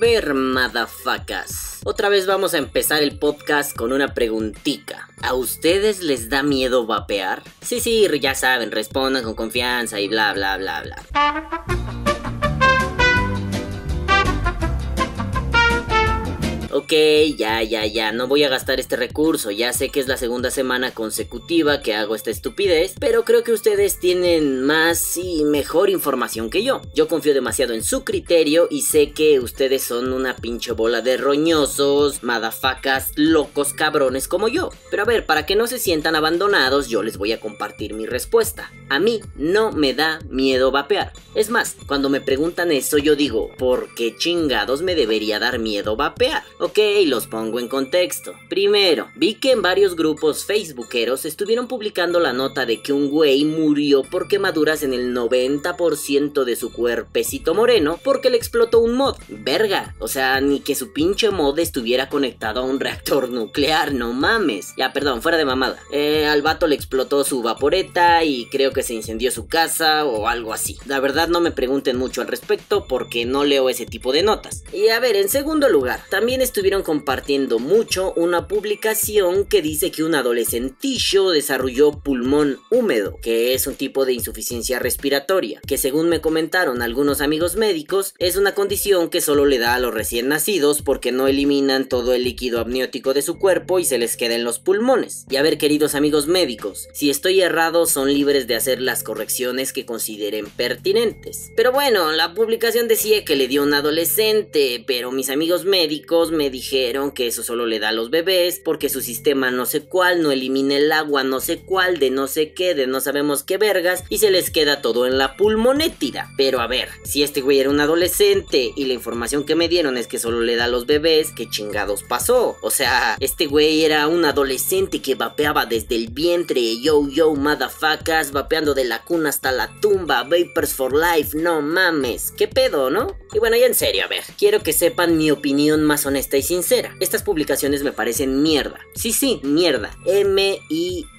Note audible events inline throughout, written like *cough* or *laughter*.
ver, madafacas. Otra vez vamos a empezar el podcast con una preguntica. ¿A ustedes les da miedo vapear? Sí, sí, ya saben, respondan con confianza y bla, bla, bla, bla. Ok, ya, ya, ya, no voy a gastar este recurso, ya sé que es la segunda semana consecutiva que hago esta estupidez, pero creo que ustedes tienen más y mejor información que yo. Yo confío demasiado en su criterio y sé que ustedes son una pinche bola de roñosos, madafacas, locos cabrones como yo. Pero a ver, para que no se sientan abandonados, yo les voy a compartir mi respuesta. A mí no me da miedo vapear. Es más, cuando me preguntan eso yo digo, ¿por qué chingados me debería dar miedo vapear? Ok, los pongo en contexto. Primero, vi que en varios grupos facebookeros estuvieron publicando la nota de que un güey murió por quemaduras en el 90% de su cuerpecito moreno porque le explotó un mod. Verga, o sea, ni que su pinche mod estuviera conectado a un reactor nuclear, no mames. Ya, perdón, fuera de mamada. Eh, al vato le explotó su vaporeta y creo que se incendió su casa o algo así. La verdad no me pregunten mucho al respecto porque no leo ese tipo de notas. Y a ver, en segundo lugar, también estuvieron compartiendo mucho una publicación que dice que un adolescentillo desarrolló pulmón húmedo, que es un tipo de insuficiencia respiratoria, que según me comentaron algunos amigos médicos, es una condición que solo le da a los recién nacidos porque no eliminan todo el líquido amniótico de su cuerpo y se les queda en los pulmones. Y a ver, queridos amigos médicos, si estoy errado son libres de hacer las correcciones que consideren pertinentes. Pero bueno, la publicación decía que le dio un adolescente, pero mis amigos médicos me dijeron que eso solo le da a los bebés porque su sistema no sé cuál no elimina el agua no sé cuál de no sé qué de no sabemos qué vergas y se les queda todo en la pulmonétida. Pero a ver, si este güey era un adolescente y la información que me dieron es que solo le da a los bebés, ¿qué chingados pasó? O sea, este güey era un adolescente que vapeaba desde el vientre, yo yo motherfuckers, vapeando de la cuna hasta la tumba, vapors for life, no mames, qué pedo, ¿no? Y bueno, ya en serio, a ver, quiero que sepan mi opinión más honesta y sincera. Estas publicaciones me parecen mierda. Sí, sí, mierda. M-I-E-R-D-A.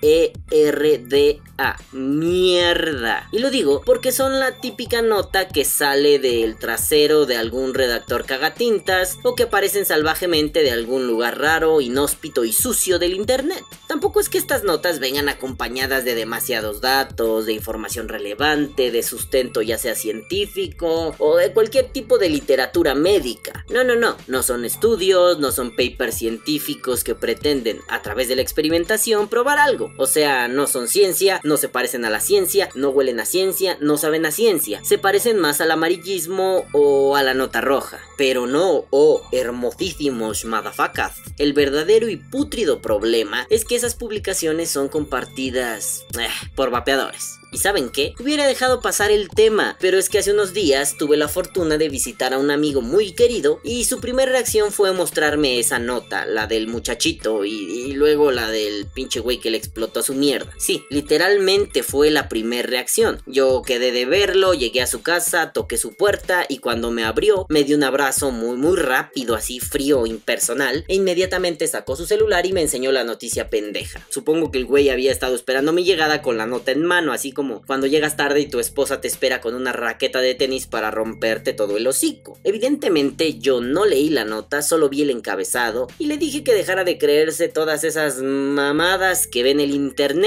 Mierda. Y lo digo porque son la típica nota que sale del trasero de algún redactor cagatintas o que aparecen salvajemente de algún lugar raro, inhóspito y sucio del internet. Tampoco es que estas notas vengan acompañadas de demasiados datos, de información relevante, de sustento ya sea científico o de cualquier tipo de literatura médica. No, no, no, no son estudios no son papers científicos que pretenden, a través de la experimentación, probar algo. O sea, no son ciencia, no se parecen a la ciencia, no huelen a ciencia, no saben a ciencia. Se parecen más al amarillismo o a la nota roja. Pero no, oh, hermosísimos madafacas. El verdadero y pútrido problema es que esas publicaciones son compartidas eh, por vapeadores. ¿Y saben qué? Hubiera dejado pasar el tema, pero es que hace unos días tuve la fortuna de visitar a un amigo muy querido y su primera reacción fue mostrarme esa nota, la del muchachito y, luego la del pinche güey que le explotó su mierda. Sí, literalmente fue la primera reacción. Yo quedé de verlo, llegué a su casa, toqué su puerta y cuando me abrió me dio un abrazo muy muy rápido, así frío, impersonal e inmediatamente sacó su celular y me enseñó la noticia pendeja. Supongo que el güey había estado esperando mi llegada con la nota en mano, así como cuando llegas tarde y tu esposa te espera con una raqueta de tenis para romperte todo el hocico. Evidentemente yo no leí la nota, solo vi el encabezado y le dije que dejara de creerse todas esas mamadas que ven el internet.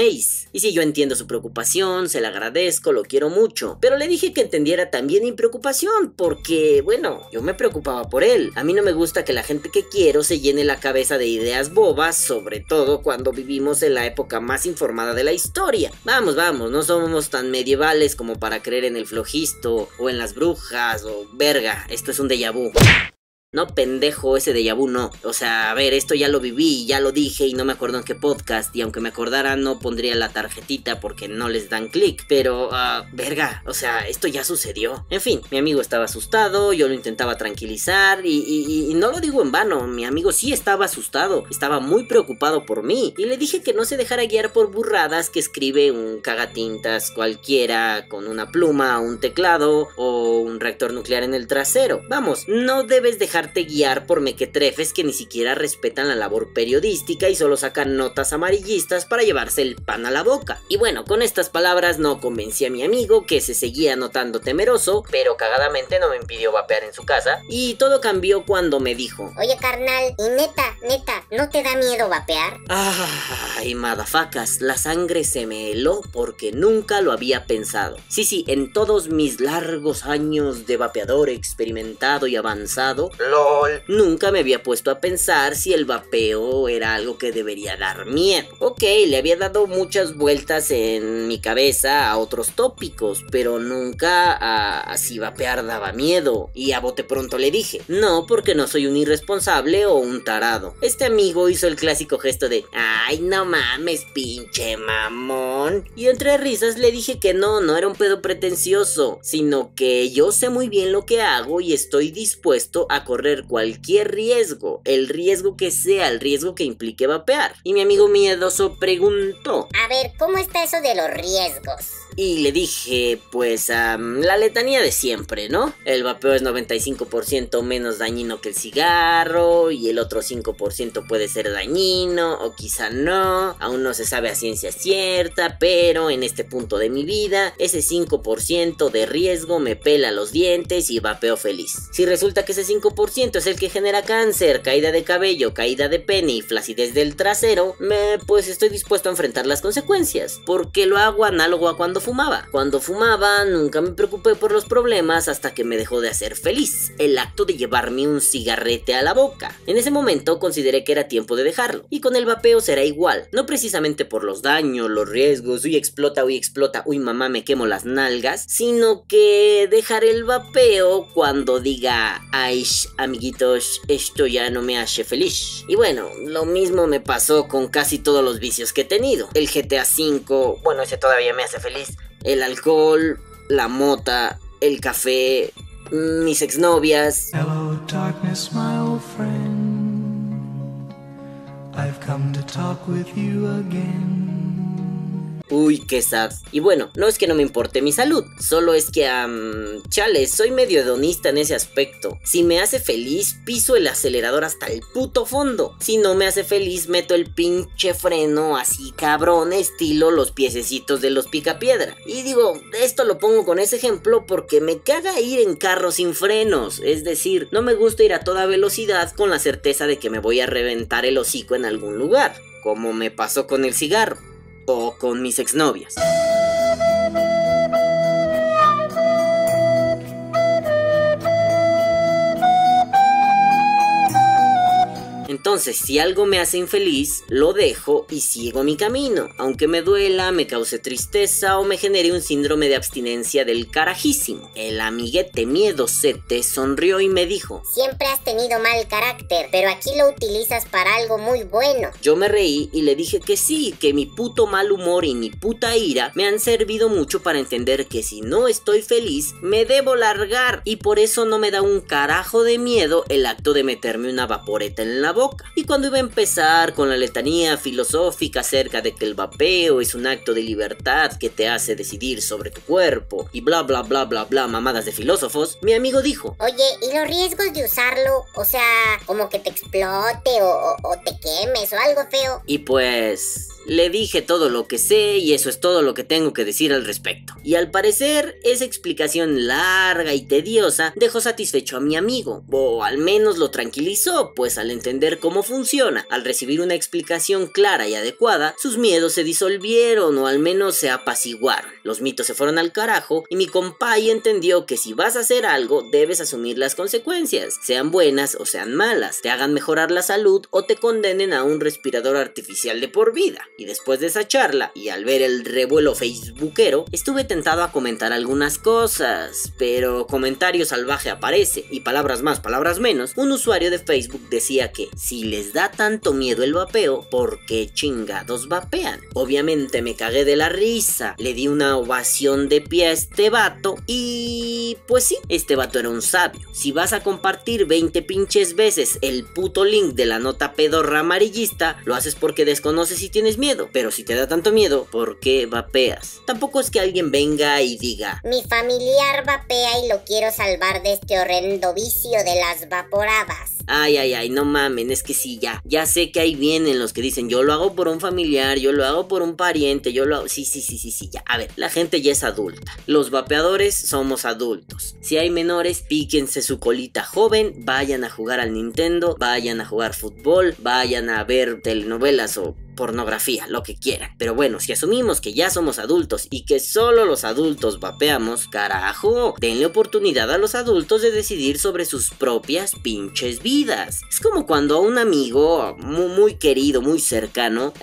Y si yo entiendo su preocupación, se la agradezco, lo quiero mucho, pero le dije que entendiera también mi preocupación, porque, bueno, yo me preocupaba por él. A mí no me gusta que la gente que quiero se llene la cabeza de ideas bobas, sobre todo cuando vivimos en la época más informada de la historia. Vamos, vamos, no somos somos tan medievales como para creer en el flojisto o en las brujas o verga, esto es un déjà vu. No, pendejo, ese de vu no. O sea, a ver, esto ya lo viví, ya lo dije y no me acuerdo en qué podcast. Y aunque me acordara, no pondría la tarjetita porque no les dan clic. Pero, uh, verga, o sea, esto ya sucedió. En fin, mi amigo estaba asustado, yo lo intentaba tranquilizar y, y, no lo digo en vano. Mi amigo sí estaba asustado, estaba muy preocupado por mí. Y le dije que no se dejara guiar por burradas que escribe un cagatintas cualquiera con una pluma, un teclado o un reactor nuclear en el trasero. Vamos, no debes dejar dejarte guiar por mequetrefes que ni siquiera respetan la labor periodística y solo sacan notas amarillistas para llevarse el pan a la boca. Y bueno, con estas palabras no convencí a mi amigo que se seguía notando temeroso, pero cagadamente no me impidió vapear en su casa y todo cambió cuando me dijo, Oye carnal, y neta, neta, ¿no te da miedo vapear? Ay, madafacas, la sangre se me heló porque nunca lo había pensado. Sí, sí, en todos mis largos años de vapeador experimentado y avanzado, Nunca me había puesto a pensar si el vapeo era algo que debería dar miedo. Ok, le había dado muchas vueltas en mi cabeza a otros tópicos, pero nunca a, si vapear daba miedo. Y a bote pronto le dije, no, porque no soy un irresponsable o un tarado. Este amigo hizo el clásico gesto de, ay, no mames, pinche mamón. Y entre risas le dije que no, no era un pedo pretencioso, sino que yo sé muy bien lo que hago y estoy dispuesto a cualquier riesgo, el riesgo que sea, el riesgo que implique vapear. Y mi amigo miedoso preguntó, A ver, ¿cómo está eso de los riesgos? Y le dije, pues, la letanía de siempre, ¿no? El vapeo es 95% menos dañino que el cigarro y el otro 5% puede ser dañino o quizá no, aún no se sabe a ciencia cierta, pero en este punto de mi vida, ese 5% de riesgo me pela los dientes y vapeo feliz. Si resulta que ese 5% es el que genera cáncer, caída de cabello, caída de pene y flacidez del trasero, me, pues estoy dispuesto a enfrentar las consecuencias, porque lo hago análogo a cuando fumaba. Cuando fumaba nunca me preocupé por los problemas hasta que me dejó de hacer feliz, el acto de llevarme un cigarrete a la boca. En ese momento consideré que era tiempo de dejarlo, y con el vapeo será igual, no precisamente por los daños, los riesgos, uy explota, uy explota, uy mamá me quemo las nalgas, sino que dejaré el vapeo cuando diga, ay amiguitos, esto ya no me hace feliz. Y bueno, lo mismo me pasó con casi todos los vicios que he tenido. El GTA V, bueno, ese todavía me hace feliz el alcohol, la mota, el café, mis exnovias. Hello, darkness, my old friend. I've come to talk with you again. Uy, qué sad. Y bueno, no es que no me importe mi salud, solo es que, um, chale, soy medio hedonista en ese aspecto. Si me hace feliz, piso el acelerador hasta el puto fondo. Si no me hace feliz, meto el pinche freno así cabrón, estilo los piececitos de los picapiedra. Y digo, esto lo pongo con ese ejemplo porque me caga ir en carro sin frenos. Es decir, no me gusta ir a toda velocidad con la certeza de que me voy a reventar el hocico en algún lugar, como me pasó con el cigarro o con mis exnovias. Entonces, si algo me hace infeliz, lo dejo y sigo mi camino, aunque me duela, me cause tristeza o me genere un síndrome de abstinencia del carajísimo. El amiguete miedosete sonrió y me dijo, Siempre has tenido mal carácter, pero aquí lo utilizas para algo muy bueno. Yo me reí y le dije que sí, que mi puto mal humor y mi puta ira me han servido mucho para entender que si no estoy feliz, me debo largar y por eso no me da un carajo de miedo el acto de meterme una vaporeta en la boca. Y cuando iba a empezar con la letanía filosófica acerca de que el vapeo es un acto de libertad que te hace decidir sobre tu cuerpo y bla bla bla bla bla mamadas de filósofos, mi amigo dijo, Oye, ¿y los riesgos de usarlo? O sea, como que te explote o, o te quemes o algo feo. Y pues... Le dije todo lo que sé y eso es todo lo que tengo que decir al respecto. Y al parecer, esa explicación larga y tediosa dejó satisfecho a mi amigo, o al menos lo tranquilizó, pues al entender cómo funciona, al recibir una explicación clara y adecuada, sus miedos se disolvieron o al menos se apaciguaron. Los mitos se fueron al carajo y mi compay entendió que si vas a hacer algo, debes asumir las consecuencias, sean buenas o sean malas, te hagan mejorar la salud o te condenen a un respirador artificial de por vida. Y después de esa charla, y al ver el revuelo facebookero, estuve tentado a comentar algunas cosas, pero comentario salvaje aparece, y palabras más, palabras menos, un usuario de Facebook decía que si les da tanto miedo el vapeo, ¿por qué chingados vapean? Obviamente me cagué de la risa, le di una ovación de pie a este vato, y pues sí, este vato era un sabio. Si vas a compartir 20 pinches veces el puto link de la nota pedorra amarillista, lo haces porque desconoces si tienes miedo miedo. Pero si te da tanto miedo, ¿por qué vapeas? Tampoco es que alguien venga y diga, Mi familiar vapea y lo quiero salvar de este horrendo vicio de las vaporadas. Ay, ay, ay, no mamen, es que sí, ya. Ya sé que ahí vienen los que dicen, yo lo hago por un familiar, yo lo hago por un pariente, yo lo hago. Sí, sí, sí, sí, sí, ya. A ver, la gente ya es adulta. Los vapeadores somos adultos. Si hay menores, píquense su colita joven, vayan a jugar al Nintendo, vayan a jugar fútbol, vayan a ver telenovelas o pornografía, lo que quieran. Pero bueno, si asumimos que ya somos adultos y que solo los adultos vapeamos, carajo, denle oportunidad a los adultos de decidir sobre sus propias pinches vidas. Es como cuando a un amigo muy, querido, muy cercano,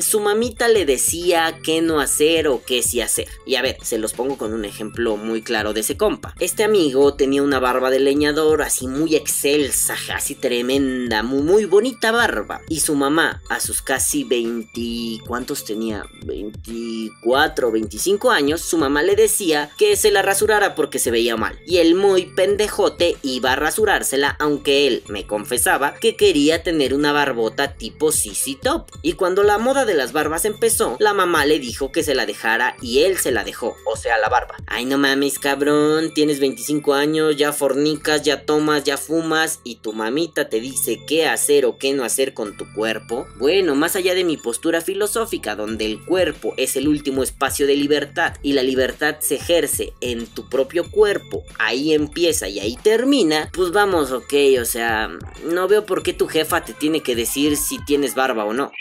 su mamita le decía qué no hacer o qué sí hacer. Y a ver, se los pongo con un ejemplo muy claro de ese compa. Este amigo tenía una barba de leñador así muy excelsa, así tremenda, muy, muy bonita barba. Y su mamá, a sus casi casi 20, ¿cuántos tenía? 24, 25 años, su mamá le decía que se la rasurara porque se veía mal. Y él muy pendejote iba a rasurársela, aunque él me confesaba que quería tener una barbota tipo CC Top. Y cuando la moda de las barbas empezó, la mamá le dijo que se la dejara y él se la dejó, o sea, la barba. Ay, no mames, cabrón, tienes 25 años, ya fornicas, ya tomas, ya fumas y tu mamita te dice qué hacer o qué no hacer con tu cuerpo. Bueno, más allá de mi postura filosófica, donde el cuerpo es el último espacio de libertad y la libertad se ejerce en tu propio cuerpo, ahí empieza y ahí termina, pues vamos, ok, o sea, no veo por qué tu jefa te tiene que decir si tienes barba o no.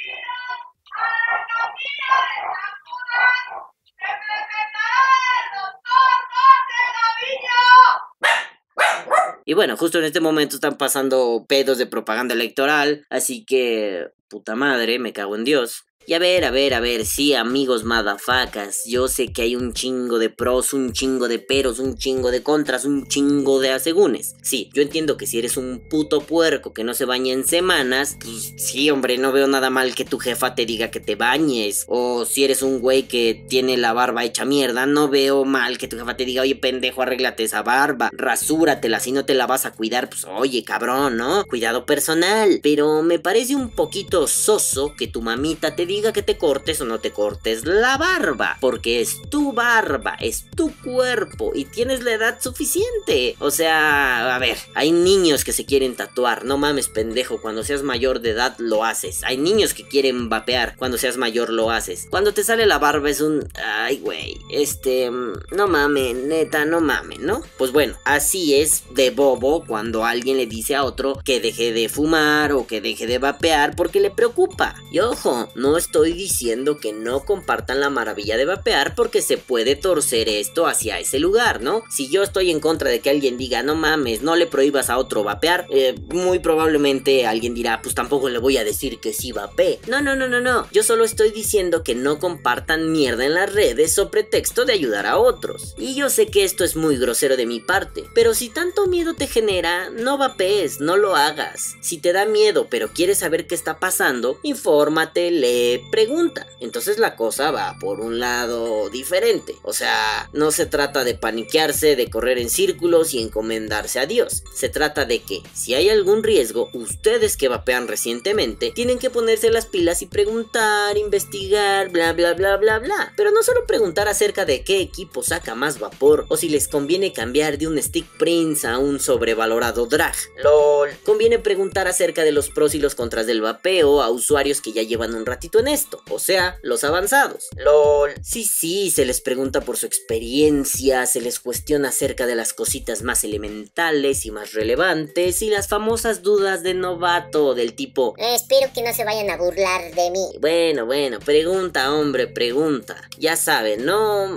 Y bueno, justo en este momento están pasando pedos de propaganda electoral, así que puta madre, me cago en Dios. Y a ver, a ver, a ver, sí, amigos madafacas, yo sé que hay un chingo de pros, un chingo de peros, un chingo de contras, un chingo de asegúnes. Sí, yo entiendo que si eres un puto puerco que no se baña en semanas, pues sí, hombre, no veo nada mal que tu jefa te diga que te bañes. O si eres un güey que tiene la barba hecha mierda, no veo mal que tu jefa te diga, oye, pendejo, arréglate esa barba, rasúratela, si no te la vas a cuidar, pues oye, cabrón, ¿no? Cuidado personal. Pero me parece un poquito soso que tu mamita te diga diga que te cortes o no te cortes la barba, porque es tu barba, es tu cuerpo y tienes la edad suficiente. O sea, a ver, hay niños que se quieren tatuar, no mames pendejo, cuando seas mayor de edad lo haces. Hay niños que quieren vapear, cuando seas mayor lo haces. Cuando te sale la barba es un... Ay, güey, este... No mames, neta, no mames, ¿no? Pues bueno, así es de bobo cuando alguien le dice a otro que deje de fumar o que deje de vapear porque le preocupa. Y ojo, no estoy diciendo que no compartan la maravilla de vapear porque se puede torcer esto hacia ese lugar, ¿no? Si yo estoy en contra de que alguien diga, no mames, no le prohíbas a otro vapear, eh, muy probablemente alguien dirá, pues tampoco le voy a decir que sí vapee. No, no, no, no, no. Yo solo estoy diciendo que no compartan mierda en las redes o pretexto de ayudar a otros. Y yo sé que esto es muy grosero de mi parte, pero si tanto miedo te genera, no vapees, no lo hagas. Si te da miedo pero quieres saber qué está pasando, infórmate, lee, pregunta. Entonces la cosa va por un lado diferente. O sea, no se trata de paniquearse, de correr en círculos y encomendarse a Dios. Se trata de que si hay algún riesgo, ustedes que vapean recientemente tienen que ponerse las pilas y preguntar, investigar, bla bla bla bla bla. Pero no solo preguntar acerca de qué equipo saca más vapor o si les conviene cambiar de un Stick Prince a un sobrevalorado drag. LOL. Conviene preguntar acerca de los pros y los contras del vapeo a usuarios que ya llevan un ratito en esto, o sea, los avanzados. LOL. Sí, sí, se les pregunta por su experiencia, se les cuestiona acerca de las cositas más elementales y más relevantes y las famosas dudas de novato del tipo... Eh, espero que no se vayan a burlar de mí. Bueno, bueno, pregunta, hombre, pregunta. Ya saben, ¿no?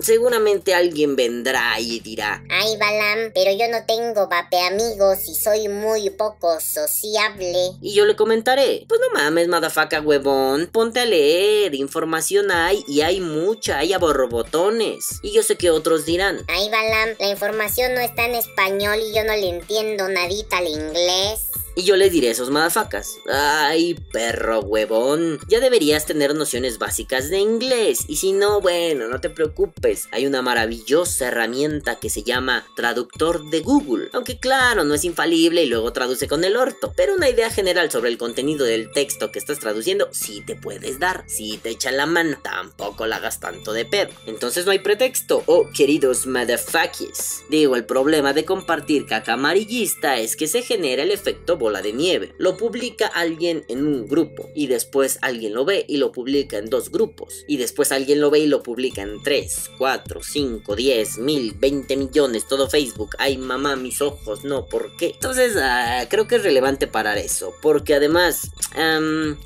Seguramente alguien vendrá y dirá... Ay, Balam, pero yo no tengo vape amigos y soy muy poco sociable. Y yo le comentaré, pues no mames, madafaca huevón, ponte a leer, información hay y hay mucha, hay a borbotones. Y yo sé que otros dirán. Ay, Balam, la información no está en español y yo no le entiendo nadita al inglés. Y yo les diré a esos madafacas, ay perro huevón, ya deberías tener nociones básicas de inglés. Y si no, bueno, no te preocupes, hay una maravillosa herramienta que se llama traductor de Google. Aunque claro, no es infalible y luego traduce con el orto. Pero una idea general sobre el contenido del texto que estás traduciendo, sí te puedes dar. Si te echan la mano, tampoco la hagas tanto de pedo. Entonces no hay pretexto. Oh, queridos motherfuckers. Digo, el problema de compartir caca amarillista es que se genera el efecto bola de nieve. Lo publica alguien en un grupo y después alguien lo ve y lo publica en dos grupos. Y después alguien lo ve y lo publica en 3, 4, 5, 10, mil, 20 millones, todo Facebook. Ay mamá, mis ojos, no, ¿por qué? Entonces ah, creo que es relevante parar eso. Porque además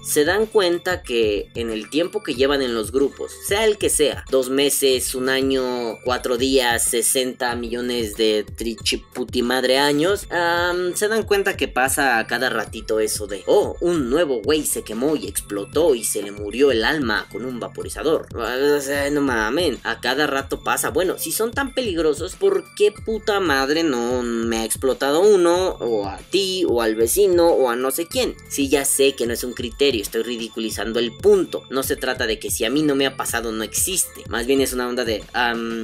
se dan cuenta que en el tiempo que llevan en los grupos, sea el que sea, dos meses, un año, cuatro días, 60 millones de trichiputi madre años, se dan cuenta que pasa a cada ratito eso de, oh, un nuevo güey se quemó y explotó y se le murió el alma con un vaporizador. No mames, a cada rato pasa. Bueno, si son tan peligrosos, ¿por qué puta madre no me ha explotado uno? O a ti, o al vecino, o a no sé quién. Si ya sé que no es un criterio, estoy ridiculizando el punto. No se trata de que si a mí no me ha pasado no existe. Más bien es una onda de,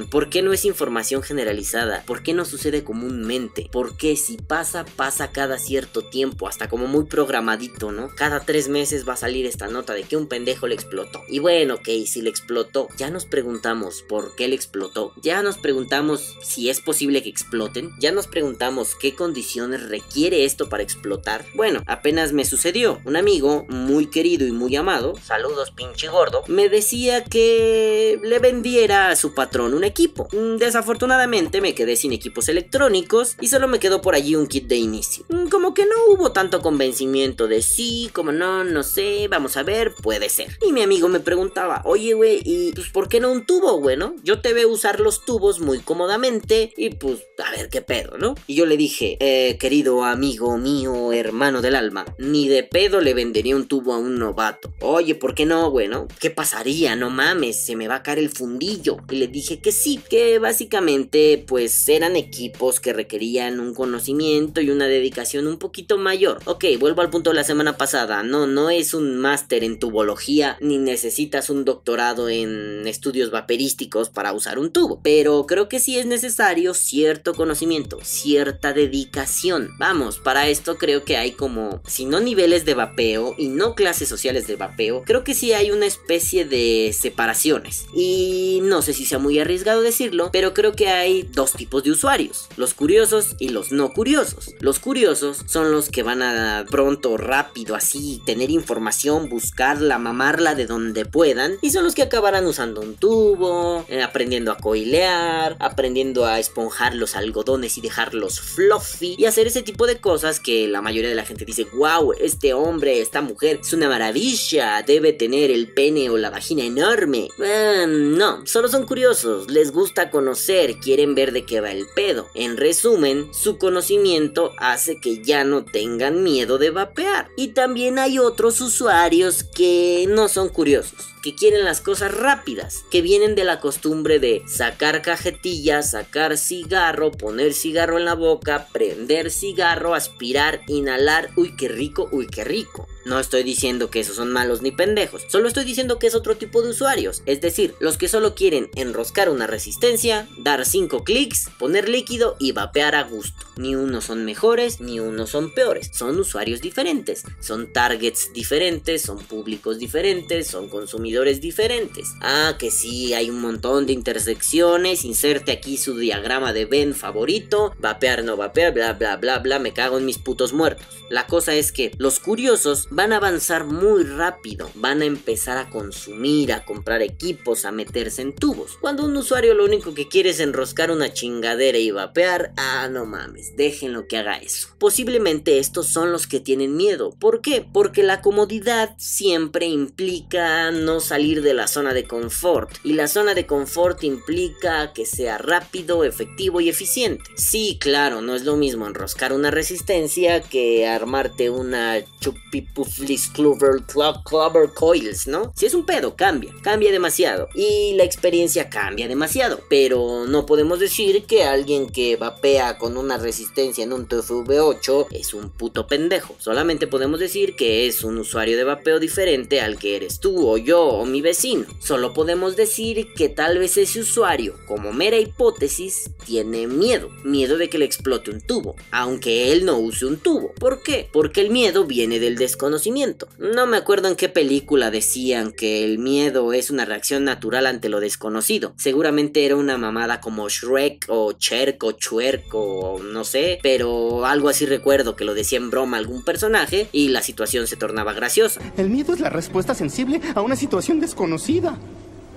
¿por qué no es información generalizada? ¿Por qué no sucede comúnmente? ¿Por qué si pasa, pasa cada cierto tiempo? Hasta como muy programadito, ¿no? Cada tres meses va a salir esta nota de que un pendejo le explotó. Y bueno, ok, si le explotó, ya nos preguntamos por qué le explotó. Ya nos preguntamos si es posible que exploten. Ya nos preguntamos qué condiciones requiere esto para explotar. Bueno, apenas me sucedió. Un amigo muy querido y muy amado, saludos pinche gordo, me decía que le vendiera a su patrón un equipo. Mm, desafortunadamente me quedé sin equipos electrónicos y solo me quedó por allí un kit de inicio. Mm, como que no hubo tanto convencimiento de sí, como no, no sé, vamos a ver, puede ser. Y mi amigo me preguntaba, oye güey, ¿y pues por qué no un tubo, güey, no? Yo te veo usar los tubos muy cómodamente y pues a ver qué pedo, ¿no? Y yo le dije, eh, querido amigo mío, hermano del alma, ni de pedo le vendería un tubo a un novato. Oye, ¿por qué no, güey? ¿Qué pasaría? No mames, se me va a caer el fundillo. Y le dije que sí, que básicamente pues eran equipos que requerían un conocimiento y una dedicación un poquito mayor. Ok, vuelvo al punto de la semana pasada. No, no es un máster en tubología ni necesitas un doctorado en estudios vaperísticos para usar un tubo. Pero creo que sí es necesario cierto conocimiento, cierta dedicación. Vamos, para esto creo que hay como, si no niveles de vapeo y no clases sociales de vapeo, creo que sí hay una especie de separaciones. Y no sé si sea muy arriesgado decirlo, pero creo que hay dos tipos de usuarios, los curiosos y los no curiosos. Los curiosos son los que van a pronto, rápido, así, tener información, buscarla, mamarla de donde puedan, y son los que acabarán usando un tubo, eh, aprendiendo a coilear, aprendiendo a esponjar los algodones y dejarlos fluffy, y hacer ese tipo de cosas que la mayoría de la gente dice, wow, este hombre, esta mujer, es una maravilla, debe tener el pene o la vagina enorme. Eh, no, solo son curiosos, les gusta conocer, quieren ver de qué va el pedo. En resumen, su conocimiento hace que ya no tengan miedo de vapear. Y también hay otros usuarios que no son curiosos que quieren las cosas rápidas, que vienen de la costumbre de sacar cajetilla, sacar cigarro, poner cigarro en la boca, prender cigarro, aspirar, inhalar, uy qué rico, uy qué rico. No estoy diciendo que esos son malos ni pendejos, solo estoy diciendo que es otro tipo de usuarios, es decir, los que solo quieren enroscar una resistencia, dar 5 clics, poner líquido y vapear a gusto. Ni unos son mejores, ni unos son peores, son usuarios diferentes, son targets diferentes, son públicos diferentes, son consumidores diferentes. Ah, que sí, hay un montón de intersecciones, inserte aquí su diagrama de Ben favorito, vapear, no vapear, bla bla bla bla, me cago en mis putos muertos. La cosa es que los curiosos van a avanzar muy rápido, van a empezar a consumir, a comprar equipos, a meterse en tubos. Cuando un usuario lo único que quiere es enroscar una chingadera y vapear, ah, no mames, déjenlo que haga eso. Posiblemente estos son los que tienen miedo. ¿Por qué? Porque la comodidad siempre implica no salir de la zona de confort. Y la zona de confort implica que sea rápido, efectivo y eficiente. Sí, claro, no es lo mismo enroscar una resistencia que armarte una chupipu Fleece Clover, Clover Coils, ¿no? Si es un pedo, cambia, cambia demasiado. Y la experiencia cambia demasiado. Pero no podemos decir que alguien que vapea con una resistencia en un TFV8 es un puto pendejo. Solamente podemos decir que es un usuario de vapeo diferente al que eres tú o yo o mi vecino. Solo podemos decir que tal vez ese usuario, como mera hipótesis, tiene miedo. Miedo de que le explote un tubo. Aunque él no use un tubo. ¿Por qué? Porque el miedo viene del desconocimiento. No me acuerdo en qué película decían que el miedo es una reacción natural ante lo desconocido. Seguramente era una mamada como Shrek o Cherk o Chuerk o no sé, pero algo así recuerdo que lo decía en broma algún personaje y la situación se tornaba graciosa. El miedo es la respuesta sensible a una situación desconocida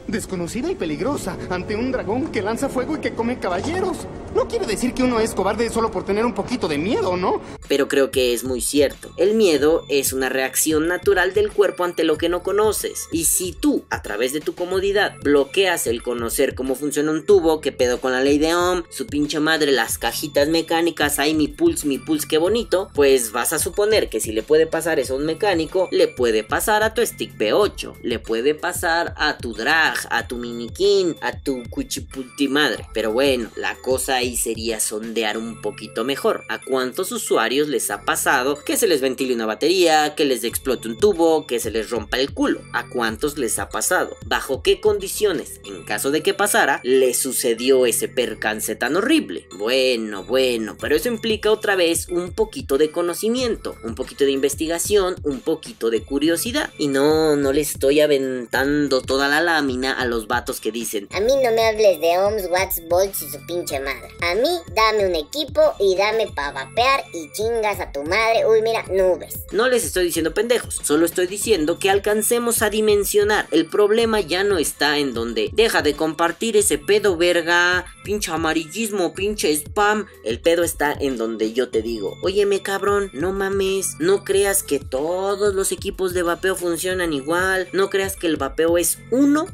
desconocida y peligrosa ante un dragón que lanza fuego y que come caballeros. No quiere decir que uno es cobarde solo por tener un poquito de miedo, ¿no? Pero creo que es muy cierto. El miedo es una reacción natural del cuerpo ante lo que no conoces. Y si tú, a través de tu comodidad, bloqueas el conocer cómo funciona un tubo, qué pedo con la ley de Ohm, su pinche madre, las cajitas mecánicas, hay mi pulse, mi pulse, qué bonito, pues vas a suponer que si le puede pasar eso a un mecánico, le puede pasar a tu stick B8, le puede pasar a tu drag, a tu minikin, a tu cuchiputi madre. Pero bueno, la cosa ahí sería sondear un poquito mejor. ¿A cuántos usuarios les ha pasado que se les ventile una batería, que les explote un tubo, que se les rompa el culo? ¿A cuántos les ha pasado? ¿Bajo qué condiciones, en caso de que pasara, les sucedió ese percance tan horrible? Bueno, bueno, pero eso implica otra vez un poquito de conocimiento, un poquito de investigación, un poquito de curiosidad. Y no, no le estoy aventando toda la lámina a los vatos que dicen: A mí no me hables de ohms, watts, volts y su pinche madre. A mí dame un equipo y dame pa' vapear y chingas a tu madre. Uy, mira, nubes. No les estoy diciendo pendejos, solo estoy diciendo que alcancemos a dimensionar. El problema ya no está en donde deja de compartir ese pedo verga, pinche amarillismo, pinche spam. El pedo está en donde yo te digo: Óyeme, cabrón, no mames, no creas que todos los equipos de vapeo funcionan igual. No creas que el vapeo es uno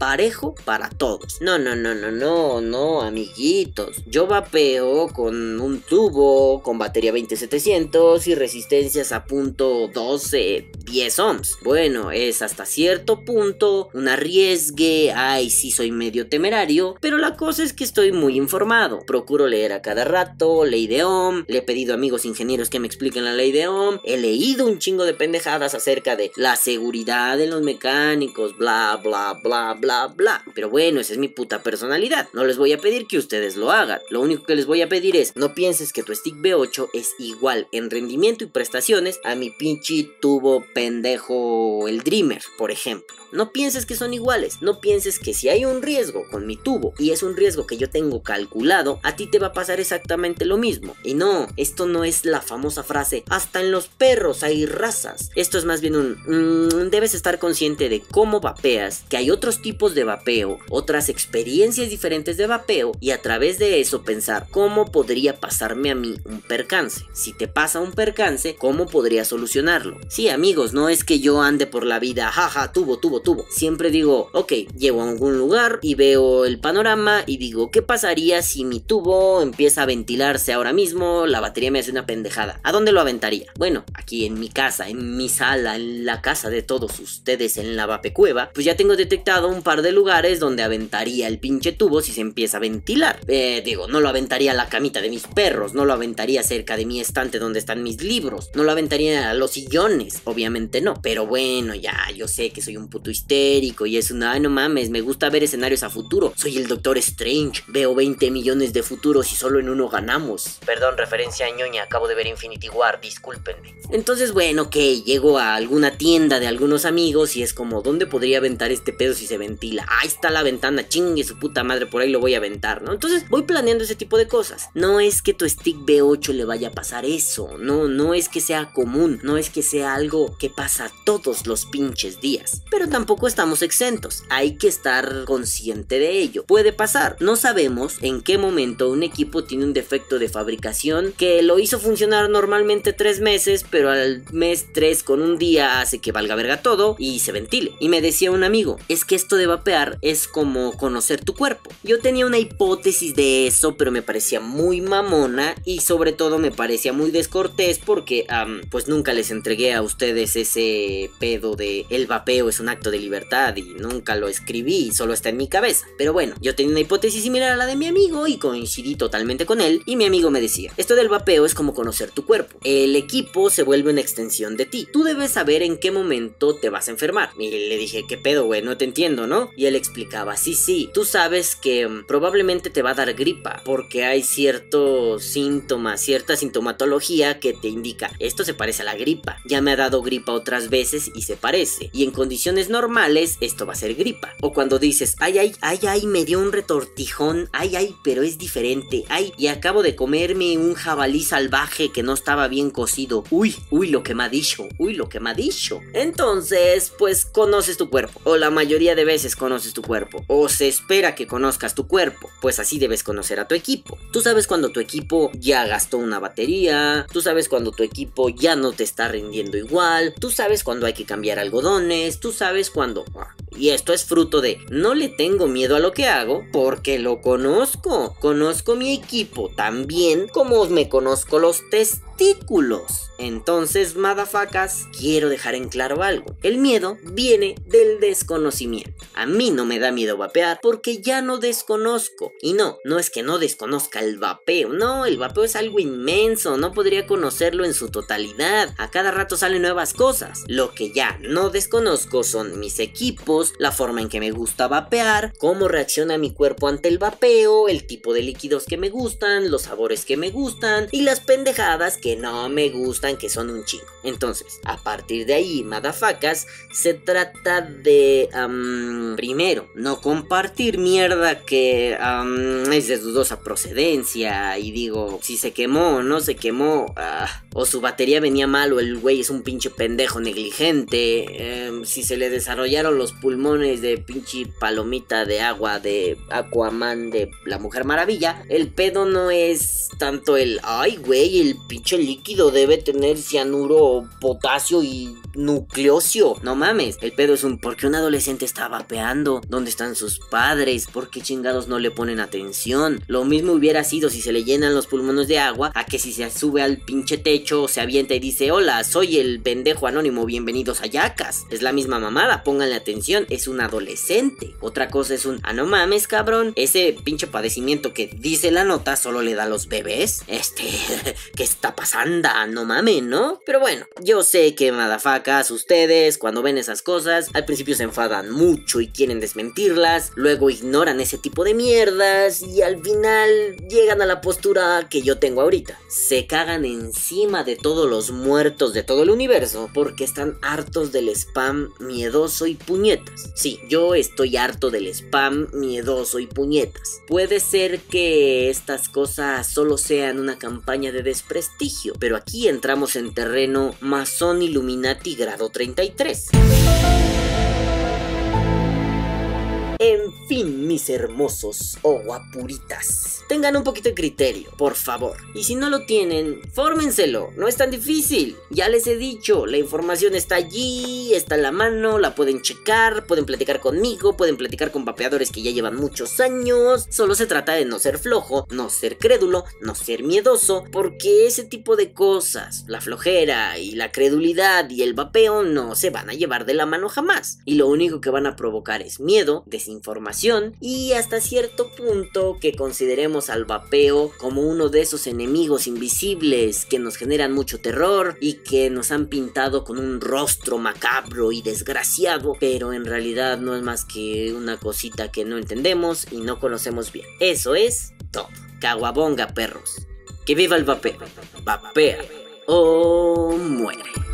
para todos. No, no, no, no, no, no, amiguitos. Yo vapeo con un tubo, con batería 20700 y resistencias a punto 12, 10 ohms. Bueno, es hasta cierto punto un arriesgue, ay, sí soy medio temerario, pero la cosa es que estoy muy informado. Procuro leer a cada rato, ley de ohm, le he pedido a amigos ingenieros que me expliquen la ley de ohm, he leído un chingo de pendejadas acerca de la seguridad de los mecánicos, bla, bla, bla, bla, bla. Pero bueno, esa es mi puta personalidad. No les voy a pedir que ustedes lo hagan. Lo único que les voy a pedir es, no pienses que tu Stick B8 es igual en rendimiento y prestaciones a mi pinche tubo pendejo el Dreamer, por ejemplo. No pienses que son iguales, no pienses que si hay un riesgo con mi tubo y es un riesgo que yo tengo calculado, a ti te va a pasar exactamente lo mismo. Y no, esto no es la famosa frase, hasta en los perros hay razas. Esto es más bien un, mm, debes estar consciente de cómo vapeas, que hay otros tipos de vapeo, otras experiencias diferentes de vapeo y a través de eso pensar cómo podría pasarme a mí un percance. Si te pasa un percance, ¿cómo podría solucionarlo? Sí, amigos, no es que yo ande por la vida, jaja, tubo, tubo, tubo. Siempre digo, ok, llego a algún lugar y veo el panorama y digo, ¿qué pasaría si mi tubo empieza a ventilarse ahora mismo? La batería me hace una pendejada. ¿A dónde lo aventaría? Bueno, aquí en mi casa, en mi sala, en la casa de todos ustedes, en la vapecueva, pues ya tengo detectado un par de lugares donde aventaría el pinche tubo si se empieza a ventilar. Eh, digo, no lo aventaría a la camita de mis perros, no lo aventaría cerca de mi estante donde están mis libros, no lo aventaría a los sillones, obviamente no. Pero bueno, ya, yo sé que soy un puto histérico y es una, ay no mames, me gusta ver escenarios a futuro. Soy el Doctor Strange, veo 20 millones de futuros y solo en uno ganamos. Perdón, referencia a ñoña, acabo de ver Infinity War, discúlpenme. Entonces, bueno, ok, llego a alguna tienda de algunos amigos y es como, ¿dónde podría aventar este pedo si se ventila? Ahí está la ventana, chingue su puta madre, por ahí lo voy a aventar, ¿no? Entonces voy planeando ese tipo de cosas. No es que tu stick B8 le vaya a pasar eso, no, no es que sea común, no es que sea algo que pasa todos los pinches días. Pero tampoco estamos exentos. Hay que estar consciente de ello. Puede pasar. No sabemos en qué momento un equipo tiene un defecto de fabricación que lo hizo funcionar normalmente tres meses, pero al mes tres con un día hace que valga verga todo y se ventile. Y me decía un amigo, es que esto de vapear es como conocer tu cuerpo. Yo tenía una hipótesis de eso, pero me parecía muy mamona y sobre todo me parecía muy descortés porque pues nunca les entregué a ustedes ese pedo de el vapeo es un acto de libertad y nunca lo escribí, solo está en mi cabeza. Pero bueno, yo tenía una hipótesis similar a la de mi amigo y coincidí totalmente con él y mi amigo me decía, esto del vapeo es como conocer tu cuerpo. El equipo se vuelve una extensión de ti. Tú debes saber en qué momento te vas a enfermar. Y le dije, ¿qué pedo, güey? No te entiendo, ¿no? Y él explicaba, sí, sí, tú sabes que mm, probablemente te va a dar gripa porque hay ciertos síntomas, cierta sintomatología que te indica, esto se parece a la gripa. Ya me ha dado gripa otras veces y se parece. Y en condiciones normales esto va a ser gripa. O cuando dices, ay, ay, ay, ay, me dio un retortijón, ay, ay, pero es diferente, ay, y acabo de comerme un jabalí salvaje que no estaba bien cocido. Uy, uy, lo que me ha dicho, uy, lo que me ha dicho. Entonces, pues conoces tu cuerpo. O la mayoría de veces conoces tu cuerpo. O se espera que conozcas tu cuerpo. Pues así debes conocer a tu equipo. Tú sabes cuando tu equipo ya gastó una batería. Tú sabes cuando tu equipo ya no te está rindiendo igual. Tú sabes cuando hay que cambiar algodones. Tú sabes cuando... Y esto es fruto de no le tengo miedo a lo que hago porque lo conozco. Conozco mi equipo tan bien como me conozco los Entonces, madafacas, quiero dejar en claro algo. El miedo viene del desconocimiento. A mí no me da miedo vapear porque ya no desconozco. Y no, no es que no desconozca el vapeo. No, el vapeo es algo inmenso. No podría conocerlo en su totalidad. A cada rato salen nuevas cosas. Lo que ya no desconozco son mis equipos, la forma en que me gusta vapear, cómo reacciona mi cuerpo ante el vapeo, el tipo de líquidos que me gustan, los sabores que me gustan y las pendejadas que no me gustan que son un chingo. Entonces, a partir de ahí, madafacas, se trata de, primero, no compartir mierda que es de dudosa procedencia y digo, si se quemó o no se quemó, ah, o su batería venía mal o el güey es un pinche pendejo negligente, em, si se le desarrollaron los pulmones de pinche palomita de agua de Aquaman de la Mujer Maravilla, el pedo no es tanto el, ay güey, el pinche líquido debe tener cianuro, potasio y nucleosio. No mames, el pedo es un ¿por qué un adolescente está vapeando? ¿Dónde están sus padres? ¿Por qué chingados no le ponen atención? Lo mismo hubiera sido si se le llenan los pulmones de agua a que si se sube al pinche techo, se avienta y dice, hola, soy el pendejo anónimo, bienvenidos a Yacas. Es la misma mamada, pónganle atención, es un adolescente. Otra cosa es un, ah, no mames, cabrón, ese pinche padecimiento que dice la nota solo le da a los bebés. Este, *laughs* ¿qué está pasando? No mames, ¿no? Pero bueno, yo sé que madafak ustedes, cuando ven esas cosas, al principio se enfadan mucho y quieren desmentirlas, luego ignoran ese tipo de mierdas y al final llegan a la postura que yo tengo ahorita. Se cagan encima de todos los muertos de todo el universo porque están hartos del spam miedoso y puñetas. Sí, yo estoy harto del spam miedoso y puñetas. Puede ser que estas cosas solo sean una campaña de desprestigio, pero aquí entramos en terreno masón Illuminati grado 33. En fin, mis hermosos o guapuritas, tengan un poquito de criterio, por favor. Y si no lo tienen, fórmenselo, no es tan difícil. Ya les he dicho, la información está allí, está en la mano, la pueden checar, pueden platicar conmigo, pueden platicar con vapeadores que ya llevan muchos años. Solo se trata de no ser flojo, no ser crédulo, no ser miedoso, porque ese tipo de cosas, la flojera y la credulidad y el vapeo no se van a llevar de la mano jamás. Y lo único que van a provocar es miedo, desinformación información y hasta cierto punto que consideremos al vapeo como uno de esos enemigos invisibles que nos generan mucho terror y que nos han pintado con un rostro macabro y desgraciado, pero en realidad no es más que una cosita que no entendemos y no conocemos bien. Eso es todo. Caguabonga, perros. Que viva el vapeo. Vapea o muere.